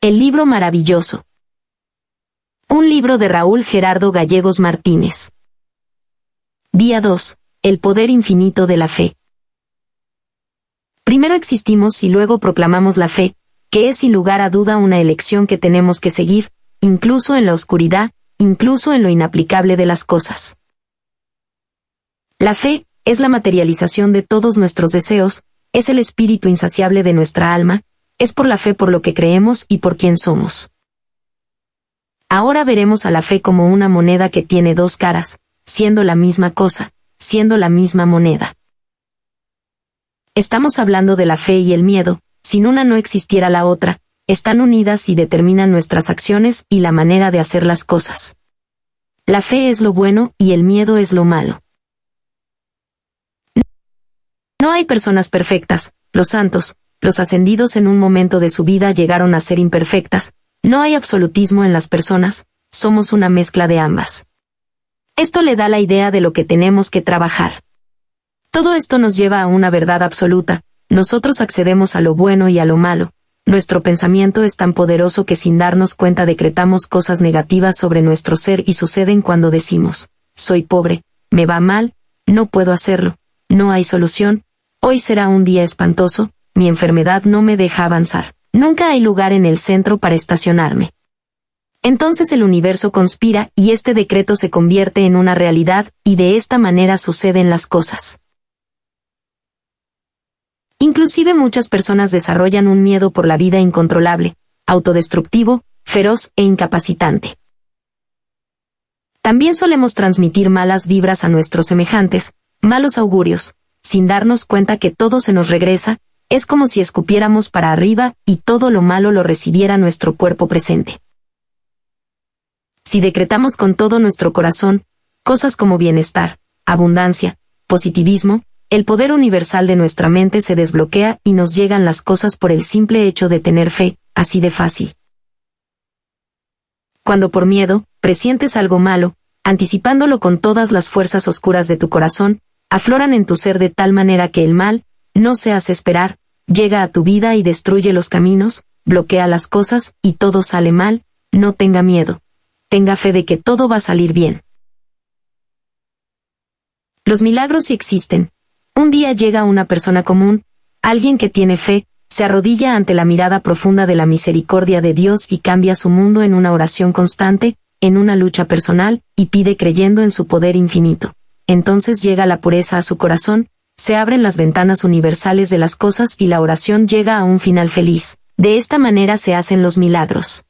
El libro maravilloso. Un libro de Raúl Gerardo Gallegos Martínez. Día 2. El poder infinito de la fe. Primero existimos y luego proclamamos la fe, que es sin lugar a duda una elección que tenemos que seguir, incluso en la oscuridad, incluso en lo inaplicable de las cosas. La fe es la materialización de todos nuestros deseos, es el espíritu insaciable de nuestra alma, es por la fe por lo que creemos y por quien somos. Ahora veremos a la fe como una moneda que tiene dos caras, siendo la misma cosa, siendo la misma moneda. Estamos hablando de la fe y el miedo, sin una no existiera la otra, están unidas y determinan nuestras acciones y la manera de hacer las cosas. La fe es lo bueno y el miedo es lo malo. No hay personas perfectas, los santos, los ascendidos en un momento de su vida llegaron a ser imperfectas, no hay absolutismo en las personas, somos una mezcla de ambas. Esto le da la idea de lo que tenemos que trabajar. Todo esto nos lleva a una verdad absoluta, nosotros accedemos a lo bueno y a lo malo, nuestro pensamiento es tan poderoso que sin darnos cuenta decretamos cosas negativas sobre nuestro ser y suceden cuando decimos, soy pobre, me va mal, no puedo hacerlo, no hay solución, hoy será un día espantoso, mi enfermedad no me deja avanzar. Nunca hay lugar en el centro para estacionarme. Entonces el universo conspira y este decreto se convierte en una realidad y de esta manera suceden las cosas. Inclusive muchas personas desarrollan un miedo por la vida incontrolable, autodestructivo, feroz e incapacitante. También solemos transmitir malas vibras a nuestros semejantes, malos augurios, sin darnos cuenta que todo se nos regresa, es como si escupiéramos para arriba y todo lo malo lo recibiera nuestro cuerpo presente. Si decretamos con todo nuestro corazón, cosas como bienestar, abundancia, positivismo, el poder universal de nuestra mente se desbloquea y nos llegan las cosas por el simple hecho de tener fe, así de fácil. Cuando por miedo, presientes algo malo, anticipándolo con todas las fuerzas oscuras de tu corazón, afloran en tu ser de tal manera que el mal, no se hace esperar, llega a tu vida y destruye los caminos, bloquea las cosas y todo sale mal, no tenga miedo. Tenga fe de que todo va a salir bien. Los milagros sí existen. Un día llega una persona común, alguien que tiene fe, se arrodilla ante la mirada profunda de la misericordia de Dios y cambia su mundo en una oración constante, en una lucha personal, y pide creyendo en su poder infinito. Entonces llega la pureza a su corazón, se abren las ventanas universales de las cosas y la oración llega a un final feliz. De esta manera se hacen los milagros.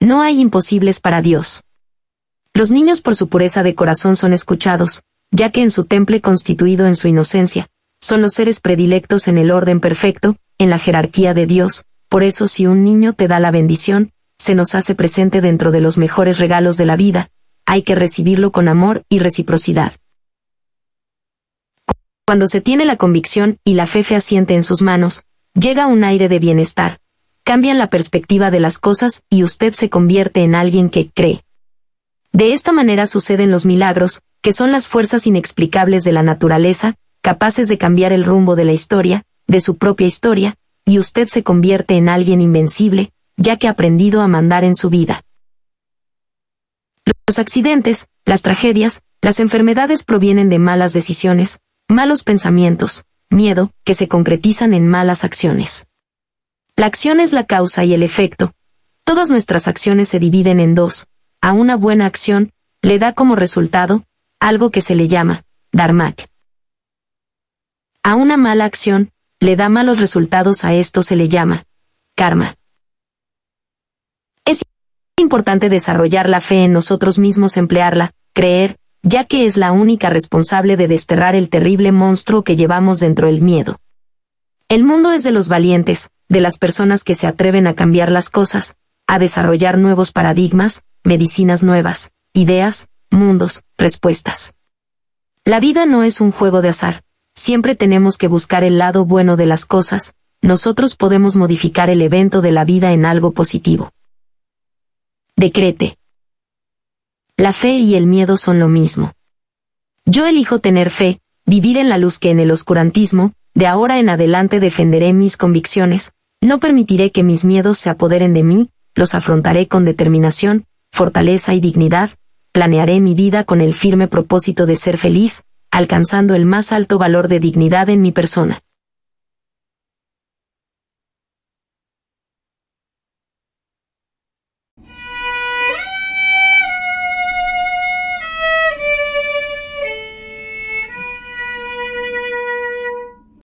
No hay imposibles para Dios. Los niños por su pureza de corazón son escuchados, ya que en su temple constituido en su inocencia, son los seres predilectos en el orden perfecto, en la jerarquía de Dios, por eso si un niño te da la bendición, se nos hace presente dentro de los mejores regalos de la vida, hay que recibirlo con amor y reciprocidad. Cuando se tiene la convicción y la fe fehaciente en sus manos, llega un aire de bienestar, cambian la perspectiva de las cosas y usted se convierte en alguien que cree. De esta manera suceden los milagros, que son las fuerzas inexplicables de la naturaleza, capaces de cambiar el rumbo de la historia, de su propia historia, y usted se convierte en alguien invencible, ya que ha aprendido a mandar en su vida. Los accidentes, las tragedias, las enfermedades provienen de malas decisiones, malos pensamientos, miedo, que se concretizan en malas acciones. La acción es la causa y el efecto. Todas nuestras acciones se dividen en dos. A una buena acción, le da como resultado, algo que se le llama, dharmak. A una mala acción, le da malos resultados a esto se le llama, karma. Es importante desarrollar la fe en nosotros mismos, emplearla, creer, ya que es la única responsable de desterrar el terrible monstruo que llevamos dentro el miedo. El mundo es de los valientes, de las personas que se atreven a cambiar las cosas, a desarrollar nuevos paradigmas, medicinas nuevas, ideas, mundos, respuestas. La vida no es un juego de azar, siempre tenemos que buscar el lado bueno de las cosas, nosotros podemos modificar el evento de la vida en algo positivo. Decrete. La fe y el miedo son lo mismo. Yo elijo tener fe, vivir en la luz que en el oscurantismo, de ahora en adelante defenderé mis convicciones, No permitiré que mis miedos se apoderen de mí, los afrontaré con determinación, fortaleza y dignidad, planearé mi vida con el firme propósito de ser feliz, alcanzando el más alto valor de dignidad en mi persona.